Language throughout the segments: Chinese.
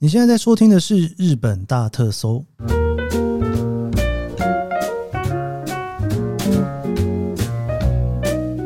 你现在在收听的是日本大特搜。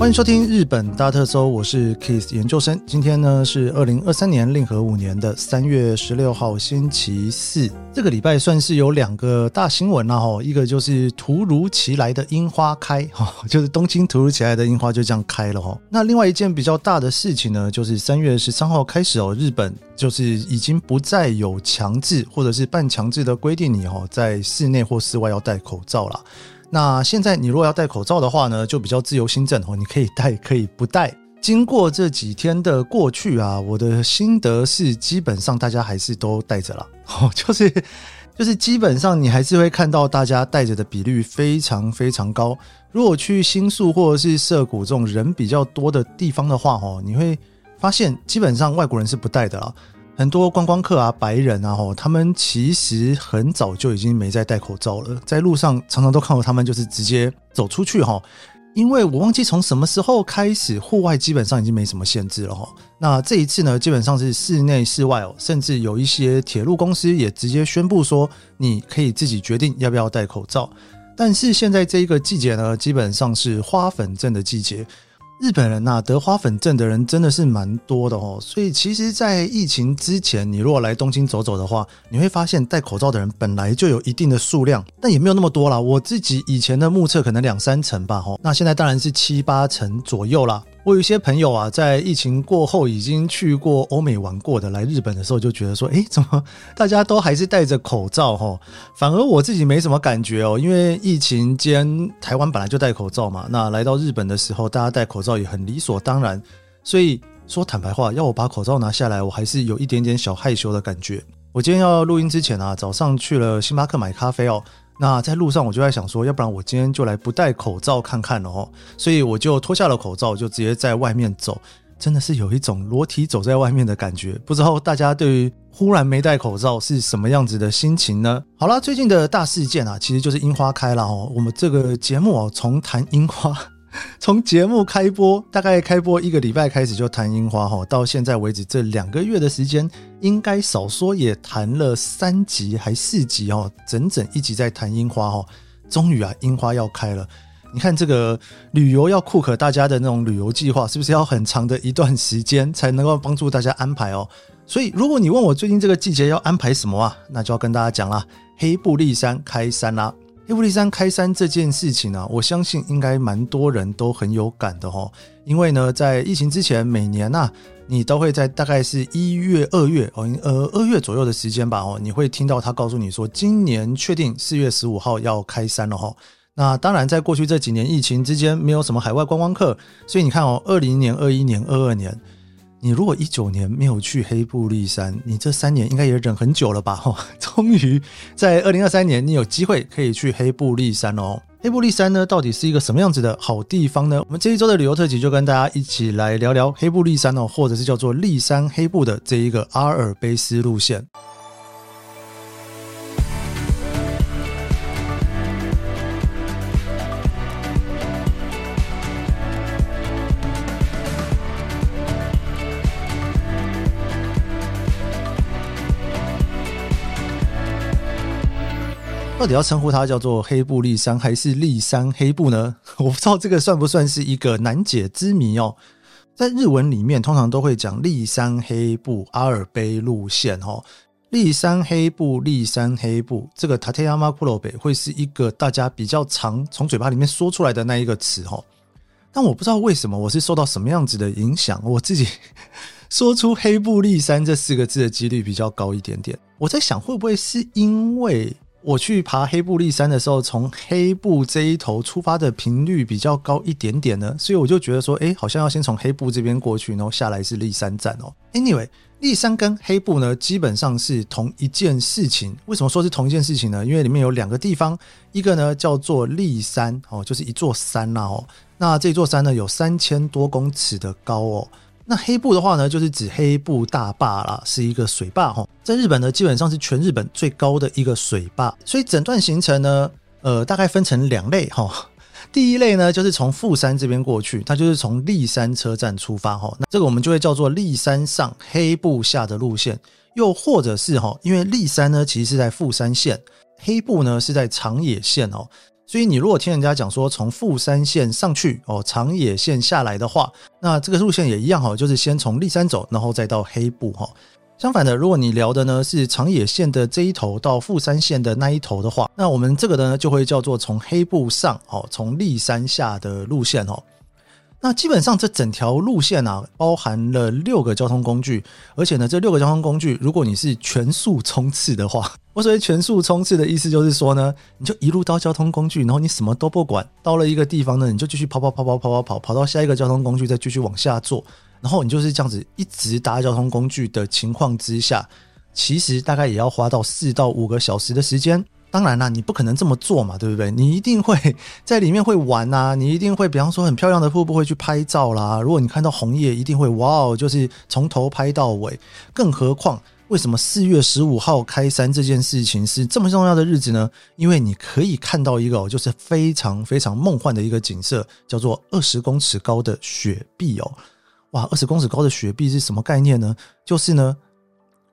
欢迎收听日本大特搜，我是 Kiss 研究生。今天呢是二零二三年令和五年的三月十六号，星期四。这个礼拜算是有两个大新闻啦，哈，一个就是突如其来的樱花开，哈，就是东京突如其来的樱花就这样开了，哈。那另外一件比较大的事情呢，就是三月十三号开始哦，日本就是已经不再有强制或者是半强制的规定，你哦在室内或室外要戴口罩了。那现在你如果要戴口罩的话呢，就比较自由新政哦，你可以戴，可以不戴。经过这几天的过去啊，我的心得是，基本上大家还是都戴着了 哦，就是就是基本上你还是会看到大家戴着的比率非常非常高。如果去新宿或者是涩谷这种人比较多的地方的话哦，你会发现基本上外国人是不戴的了。很多观光客啊，白人啊，吼，他们其实很早就已经没再戴口罩了，在路上常常都看到他们就是直接走出去，哈，因为我忘记从什么时候开始，户外基本上已经没什么限制了，哈。那这一次呢，基本上是室内、室外哦，甚至有一些铁路公司也直接宣布说，你可以自己决定要不要戴口罩。但是现在这一个季节呢，基本上是花粉症的季节。日本人呐、得花粉症的人真的是蛮多的哦，所以其实，在疫情之前，你如果来东京走走的话，你会发现戴口罩的人本来就有一定的数量，但也没有那么多啦。我自己以前的目测可能两三成吧，吼，那现在当然是七八成左右啦。我有一些朋友啊，在疫情过后已经去过欧美玩过的，来日本的时候就觉得说，诶，怎么大家都还是戴着口罩齁？反而我自己没什么感觉哦，因为疫情间台湾本来就戴口罩嘛，那来到日本的时候，大家戴口罩也很理所当然。所以说坦白话，要我把口罩拿下来，我还是有一点点小害羞的感觉。我今天要录音之前啊，早上去了星巴克买咖啡哦。那在路上我就在想说，要不然我今天就来不戴口罩看看哦，所以我就脱下了口罩，就直接在外面走，真的是有一种裸体走在外面的感觉。不知道大家对于忽然没戴口罩是什么样子的心情呢？好啦，最近的大事件啊，其实就是樱花开了哦。我们这个节目哦，从谈樱花。从节目开播，大概开播一个礼拜开始就谈樱花哈，到现在为止这两个月的时间，应该少说也谈了三集还四集哦，整整一集在谈樱花哈。终于啊，樱花要开了。你看这个旅游要 cook 大家的那种旅游计划，是不是要很长的一段时间才能够帮助大家安排哦？所以如果你问我最近这个季节要安排什么啊，那就要跟大家讲啦，黑部立山开山啦。黑部立山开山这件事情、啊，我相信应该蛮多人都很有感的哦。因为呢，在疫情之前，每年呐、啊，你都会在大概是一月、二月哦，呃，二月左右的时间吧哦，你会听到他告诉你说，今年确定四月十五号要开山了哈。那当然，在过去这几年疫情之间，没有什么海外观光客，所以你看哦，二零年、二一年、二二年。你如果一九年没有去黑布利山，你这三年应该也忍很久了吧？哈，终于在二零二三年，你有机会可以去黑布利山哦。黑布利山呢，到底是一个什么样子的好地方呢？我们这一周的旅游特辑就跟大家一起来聊聊黑布利山哦，或者是叫做利山黑布的这一个阿尔卑斯路线。到底要称呼它叫做黑布立山还是立山黑布呢？我不知道这个算不算是一个难解之谜哦。在日文里面，通常都会讲立山黑布阿尔卑路线哦。立山黑布，立山黑布，这个立山黒部会是一个大家比较常从嘴巴里面说出来的那一个词哦。但我不知道为什么，我是受到什么样子的影响，我自己 说出黑布立山这四个字的几率比较高一点点。我在想，会不会是因为我去爬黑布立山的时候，从黑布这一头出发的频率比较高一点点呢，所以我就觉得说，哎，好像要先从黑布这边过去，然后下来是立山站哦。Anyway，立山跟黑布呢，基本上是同一件事情。为什么说是同一件事情呢？因为里面有两个地方，一个呢叫做立山哦，就是一座山呐哦。那这座山呢有三千多公尺的高哦。那黑部的话呢，就是指黑部大坝啦，是一个水坝哈，在日本呢，基本上是全日本最高的一个水坝，所以整段行程呢，呃，大概分成两类哈。第一类呢，就是从富山这边过去，它就是从立山车站出发哈，那这个我们就会叫做立山上黑部下的路线。又或者是哈，因为立山呢其实是在富山县，黑部呢是在长野县哦。所以你如果听人家讲说从富山线上去哦，长野线下来的话，那这个路线也一样哈，就是先从立山走，然后再到黑部哈。相反的，如果你聊的呢是长野线的这一头到富山线的那一头的话，那我们这个呢就会叫做从黑部上哦，从立山下的路线哦。那基本上这整条路线啊，包含了六个交通工具，而且呢，这六个交通工具，如果你是全速冲刺的话，我所谓全速冲刺的意思就是说呢，你就一路到交通工具，然后你什么都不管，到了一个地方呢，你就继续跑跑跑跑跑跑跑，跑到下一个交通工具，再继续往下坐，然后你就是这样子一直搭交通工具的情况之下，其实大概也要花到四到五个小时的时间。当然啦，你不可能这么做嘛，对不对？你一定会 在里面会玩呐，你一定会，比方说很漂亮的瀑布会去拍照啦。如果你看到红叶，一定会哇哦，就是从头拍到尾。更何况，为什么四月十五号开山这件事情是这么重要的日子呢？因为你可以看到一个就是非常非常梦幻的一个景色，叫做二十公尺高的雪碧哦。哇，二十公尺高的雪碧是什么概念呢？就是呢。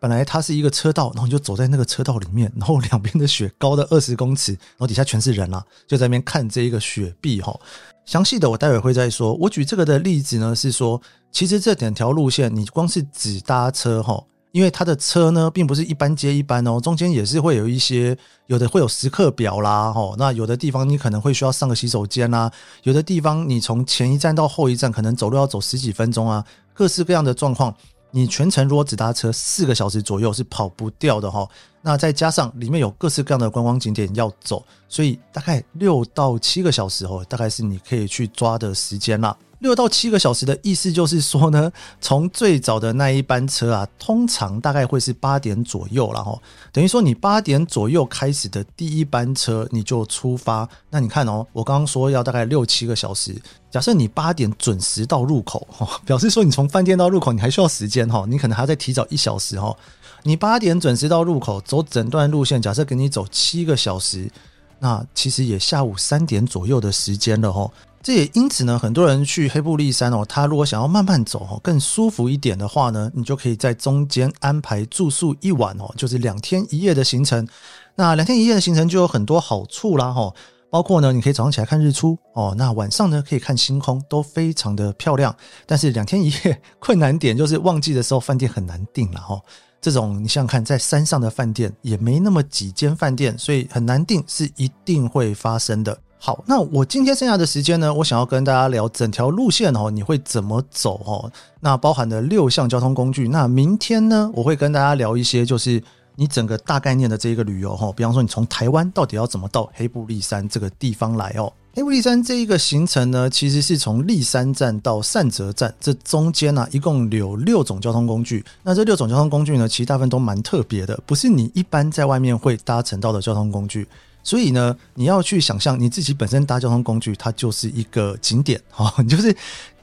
本来它是一个车道，然后你就走在那个车道里面，然后两边的雪高的二十公尺，然后底下全是人啦，就在那边看这一个雪壁哈。详细的我待会会再说。我举这个的例子呢，是说其实这两条路线，你光是只搭车哈，因为它的车呢并不是一班接一班哦，中间也是会有一些，有的会有时刻表啦哈，那有的地方你可能会需要上个洗手间啦，有的地方你从前一站到后一站可能走路要走十几分钟啊，各式各样的状况。你全程如果只搭车四个小时左右是跑不掉的哈，那再加上里面有各式各样的观光景点要走，所以大概六到七个小时哦，大概是你可以去抓的时间啦。六到七个小时的意思就是说呢，从最早的那一班车啊，通常大概会是八点左右了哈。等于说你八点左右开始的第一班车你就出发，那你看哦，我刚刚说要大概六七个小时，假设你八点准时到入口，表示说你从饭店到入口你还需要时间哈，你可能还要再提早一小时哈。你八点准时到入口，走整段路线，假设给你走七个小时，那其实也下午三点左右的时间了哈。这也因此呢，很多人去黑布利山哦，他如果想要慢慢走哦，更舒服一点的话呢，你就可以在中间安排住宿一晚哦，就是两天一夜的行程。那两天一夜的行程就有很多好处啦哈，包括呢，你可以早上起来看日出哦，那晚上呢可以看星空，都非常的漂亮。但是两天一夜困难点就是旺季的时候饭店很难订了哈。这种你想想看，在山上的饭店也没那么几间饭店，所以很难订是一定会发生的。好，那我今天剩下的时间呢，我想要跟大家聊整条路线哦，你会怎么走哦？那包含了六项交通工具。那明天呢，我会跟大家聊一些，就是你整个大概念的这一个旅游哈。比方说，你从台湾到底要怎么到黑布立山这个地方来哦？黑布立山这一个行程呢，其实是从栗山站到善泽站，这中间呢，一共有六种交通工具。那这六种交通工具呢，其实大部分都蛮特别的，不是你一般在外面会搭乘到的交通工具。所以呢，你要去想象你自己本身搭交通工具，它就是一个景点哦，就是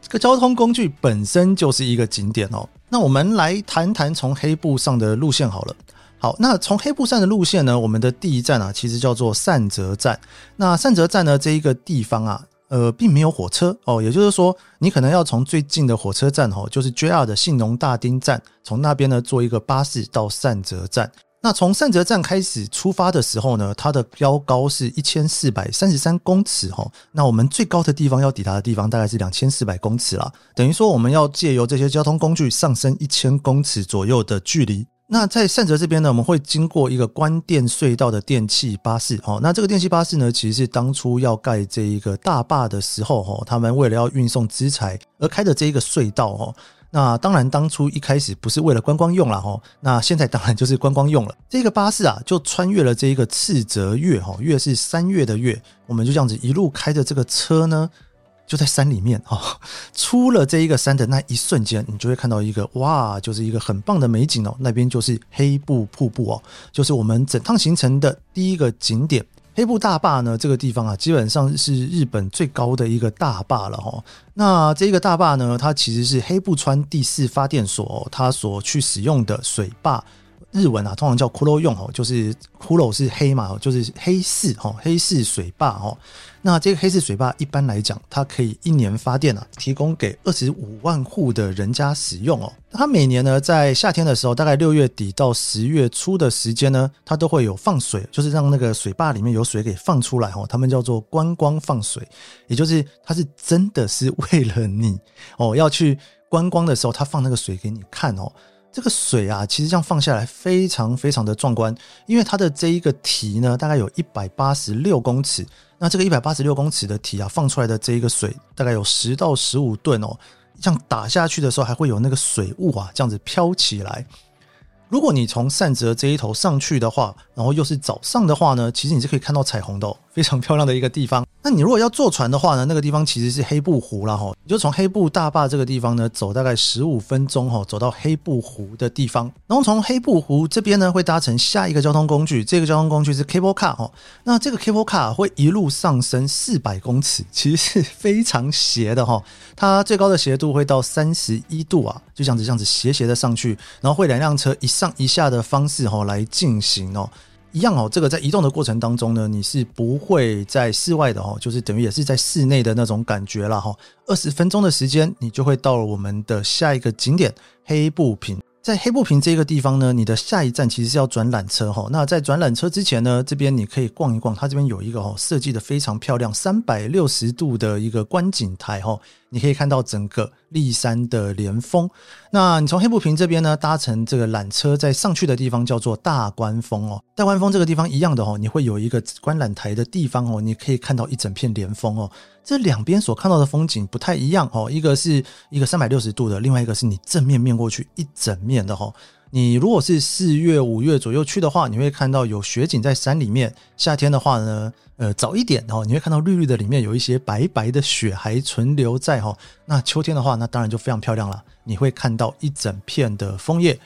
这个交通工具本身就是一个景点哦。那我们来谈谈从黑部上的路线好了。好，那从黑部上的路线呢，我们的第一站啊，其实叫做善泽站。那善泽站呢，这一个地方啊，呃，并没有火车哦，也就是说，你可能要从最近的火车站哦，就是 JR 的信浓大町站，从那边呢坐一个巴士到善泽站。那从善泽站开始出发的时候呢，它的标高是一千四百三十三公尺哈。那我们最高的地方要抵达的地方大概是两千四百公尺啦，等于说我们要借由这些交通工具上升一千公尺左右的距离。那在善泽这边呢，我们会经过一个关电隧道的电气巴士哦。那这个电气巴士呢，其实是当初要盖这一个大坝的时候哈，他们为了要运送资材而开的这一个隧道哦。那当然，当初一开始不是为了观光用了哈，那现在当然就是观光用了。这个巴士啊，就穿越了这一个赤泽岳哈，岳是三月的岳，我们就这样子一路开着这个车呢，就在山里面哈。出了这一个山的那一瞬间，你就会看到一个哇，就是一个很棒的美景哦。那边就是黑部瀑布哦，就是我们整趟行程的第一个景点。黑布大坝呢，这个地方啊，基本上是日本最高的一个大坝了哈。那这个大坝呢，它其实是黑布川第四发电所它所去使用的水坝，日文啊通常叫骷髅用哦，就是骷髅是黑嘛，就是黑市哦，黑市水坝哦。那这个黑市水坝一般来讲，它可以一年发电啊，提供给二十五万户的人家使用哦。它每年呢，在夏天的时候，大概六月底到十月初的时间呢，它都会有放水，就是让那个水坝里面有水给放出来哦。他们叫做观光放水，也就是它是真的是为了你哦，要去观光的时候，它放那个水给你看哦。这个水啊，其实这样放下来非常非常的壮观，因为它的这一个堤呢，大概有一百八十六公尺。那这个一百八十六公尺的堤啊，放出来的这一个水大概有十到十五吨哦。这样打下去的时候，还会有那个水雾啊，这样子飘起来。如果你从善泽这一头上去的话，然后又是早上的话呢，其实你是可以看到彩虹的，非常漂亮的一个地方。那你如果要坐船的话呢，那个地方其实是黑布湖了哈，你就从黑布大坝这个地方呢走大概十五分钟哈，走到黑布湖的地方，然后从黑布湖这边呢会搭乘下一个交通工具，这个交通工具是 cable car 哈，那这个 cable car 会一路上升四百公尺，其实是非常斜的哈，它最高的斜度会到三十一度啊，就这样子这样子斜斜的上去，然后会两辆车一上一下的方式哈来进行哦。一样哦，这个在移动的过程当中呢，你是不会在室外的哦，就是等于也是在室内的那种感觉了哈。二十分钟的时间，你就会到了我们的下一个景点黑布坪。在黑布坪这个地方呢，你的下一站其实是要转缆车哈。那在转缆车之前呢，这边你可以逛一逛，它这边有一个哦设计的非常漂亮，三百六十度的一个观景台哈，你可以看到整个立山的连峰。那你从黑布坪这边呢，搭乘这个缆车在上去的地方叫做大关峰哦。大关峰这个地方一样的哦，你会有一个观览台的地方哦，你可以看到一整片连峰哦。这两边所看到的风景不太一样哦，一个是一个三百六十度的，另外一个是你正面面过去一整面的哦。你如果是四月五月左右去的话，你会看到有雪景在山里面；夏天的话呢，呃，早一点哦，你会看到绿绿的里面有一些白白的雪还存留在哦。那秋天的话，那当然就非常漂亮了，你会看到一整片的枫叶。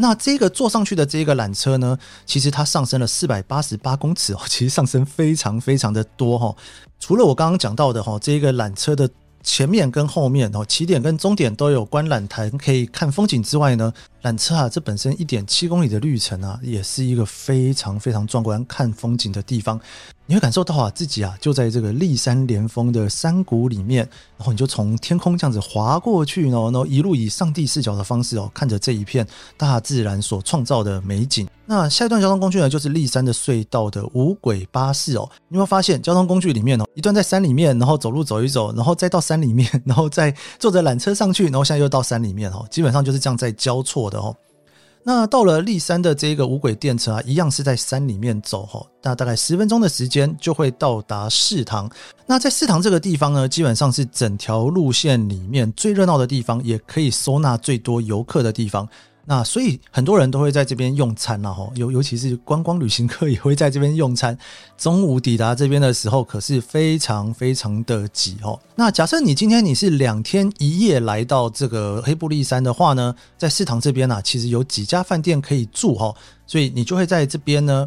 那这个坐上去的这个缆车呢，其实它上升了四百八十八公尺哦，其实上升非常非常的多哈。除了我刚刚讲到的哈，这个缆车的前面跟后面哦，起点跟终点都有观览台可以看风景之外呢，缆车啊，这本身一点七公里的旅程啊，也是一个非常非常壮观看风景的地方。你会感受到啊，自己啊就在这个立山连峰的山谷里面，然后你就从天空这样子滑过去，然后然后一路以上帝视角的方式哦，看着这一片大自然所创造的美景。那下一段交通工具呢，就是立山的隧道的无轨巴士哦。你有没有发现，交通工具里面哦，一段在山里面，然后走路走一走，然后再到山里面，然后再坐着缆车上去，然后现在又到山里面哦，基本上就是这样在交错的哦。那到了立山的这个五轨电车啊，一样是在山里面走哈，那大概十分钟的时间就会到达四塘。那在四塘这个地方呢，基本上是整条路线里面最热闹的地方，也可以收纳最多游客的地方。那所以很多人都会在这边用餐了哈，尤尤其是观光旅行客也会在这边用餐。中午抵达这边的时候，可是非常非常的挤哦。那假设你今天你是两天一夜来到这个黑布利山的话呢，在四堂这边啊，其实有几家饭店可以住哈，所以你就会在这边呢。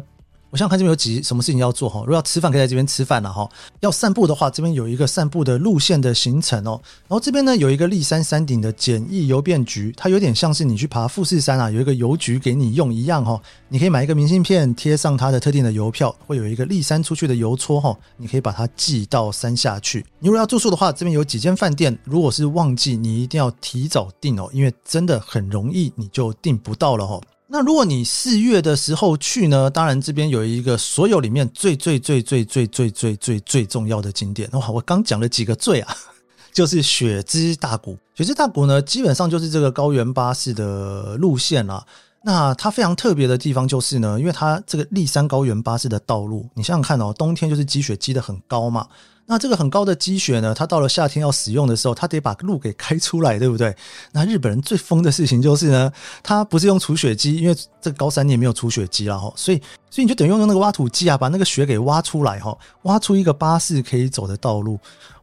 我想看这边有几什么事情要做哈，如果要吃饭可以在这边吃饭了哈，要散步的话，这边有一个散步的路线的行程哦。然后这边呢有一个立山山顶的简易邮便局，它有点像是你去爬富士山啊，有一个邮局给你用一样哈。你可以买一个明信片，贴上它的特定的邮票，会有一个立山出去的邮戳哈，你可以把它寄到山下去。你如果要住宿的话，这边有几间饭店，如果是旺季，你一定要提早订哦，因为真的很容易你就订不到了哈。那如果你四月的时候去呢？当然这边有一个所有里面最最最最最最最最最重要的景点。哇，我刚讲了几个最啊，就是雪之大谷。雪之大谷呢，基本上就是这个高原巴士的路线啦。那它非常特别的地方就是呢，因为它这个立山高原巴士的道路，你想想看哦，冬天就是积雪积得很高嘛。那这个很高的积雪呢，它到了夏天要使用的时候，它得把路给开出来，对不对？那日本人最疯的事情就是呢，它不是用除雪机，因为这个高山你也没有除雪机了哈，所以所以你就等于用那个挖土机啊，把那个雪给挖出来哈，挖出一个巴士可以走的道路。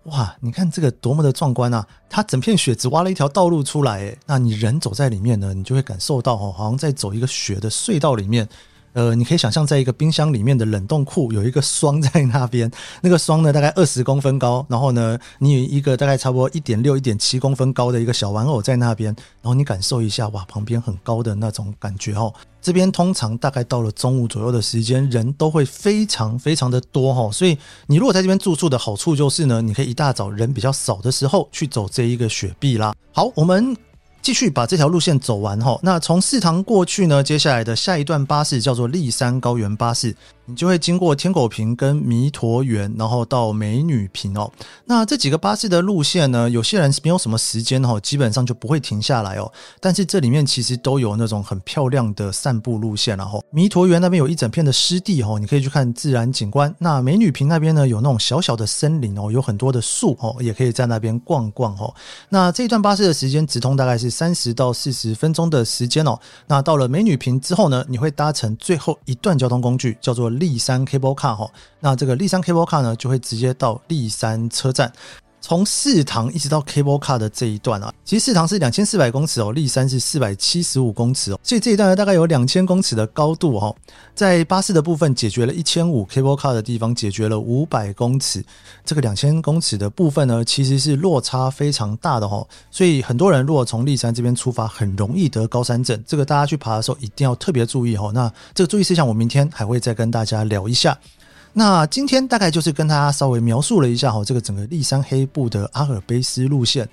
哇，你看这个多么的壮观啊！它整片雪只挖了一条道路出来，那你人走在里面呢，你就会感受到哦，好像在走一个雪的隧道里面。呃，你可以想象，在一个冰箱里面的冷冻库有一个霜在那边，那个霜呢大概二十公分高，然后呢，你有一个大概差不多一点六、一点七公分高的一个小玩偶在那边，然后你感受一下，哇，旁边很高的那种感觉哦。这边通常大概到了中午左右的时间，人都会非常非常的多哈。所以你如果在这边住宿的好处就是呢，你可以一大早人比较少的时候去走这一个雪碧啦。好，我们。继续把这条路线走完哈，那从四塘过去呢，接下来的下一段巴士叫做立山高原巴士。你就会经过天狗平跟弥陀园，然后到美女坪哦。那这几个巴士的路线呢，有些人是没有什么时间哦，基本上就不会停下来哦。但是这里面其实都有那种很漂亮的散步路线，然后弥陀园那边有一整片的湿地哦，你可以去看自然景观。那美女坪那边呢，有那种小小的森林哦，有很多的树哦，也可以在那边逛逛哦。那这一段巴士的时间直通大概是三十到四十分钟的时间哦。那到了美女坪之后呢，你会搭乘最后一段交通工具，叫做。立山 Cable Car 哈，那这个立山 Cable Car 呢，就会直接到立山车站。从四塘一直到 Cable Car 的这一段啊，其实四塘是两千四百公尺哦，立山是四百七十五公尺哦，所以这一段呢大概有两千公尺的高度哦。在巴士的部分解决了一千五，Cable Car 的地方解决了五百公尺。这个两千公尺的部分呢，其实是落差非常大的哦。所以很多人如果从立山这边出发，很容易得高山症。这个大家去爬的时候一定要特别注意哦。那这个注意事项，我明天还会再跟大家聊一下。那今天大概就是跟大家稍微描述了一下哈，这个整个立山黑部的阿尔卑斯路线，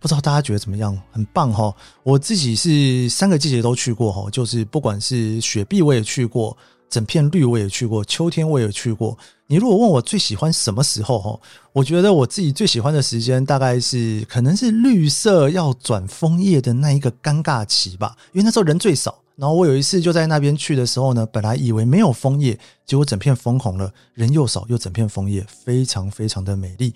不知道大家觉得怎么样？很棒哈！我自己是三个季节都去过哈，就是不管是雪碧我也去过，整片绿我也去过，秋天我也去过。你如果问我最喜欢什么时候哈，我觉得我自己最喜欢的时间大概是可能是绿色要转枫叶的那一个尴尬期吧，因为那时候人最少。然后我有一次就在那边去的时候呢，本来以为没有枫叶，结果整片枫红了，人又少又整片枫叶，非常非常的美丽。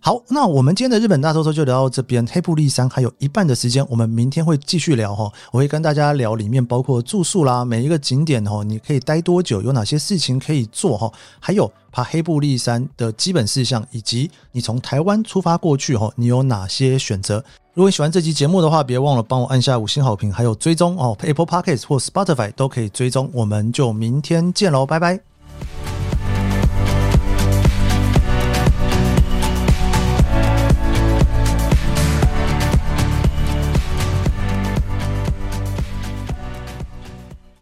好，那我们今天的日本大特搜就聊到这边。黑布利山还有一半的时间，我们明天会继续聊哈。我会跟大家聊里面包括住宿啦，每一个景点哈，你可以待多久，有哪些事情可以做哈，还有爬黑布利山的基本事项，以及你从台湾出发过去哈，你有哪些选择。如果你喜欢这期节目的话，别忘了帮我按下五星好评，还有追踪哦，Apple Podcast 或 Spotify 都可以追踪。我们就明天见喽，拜拜。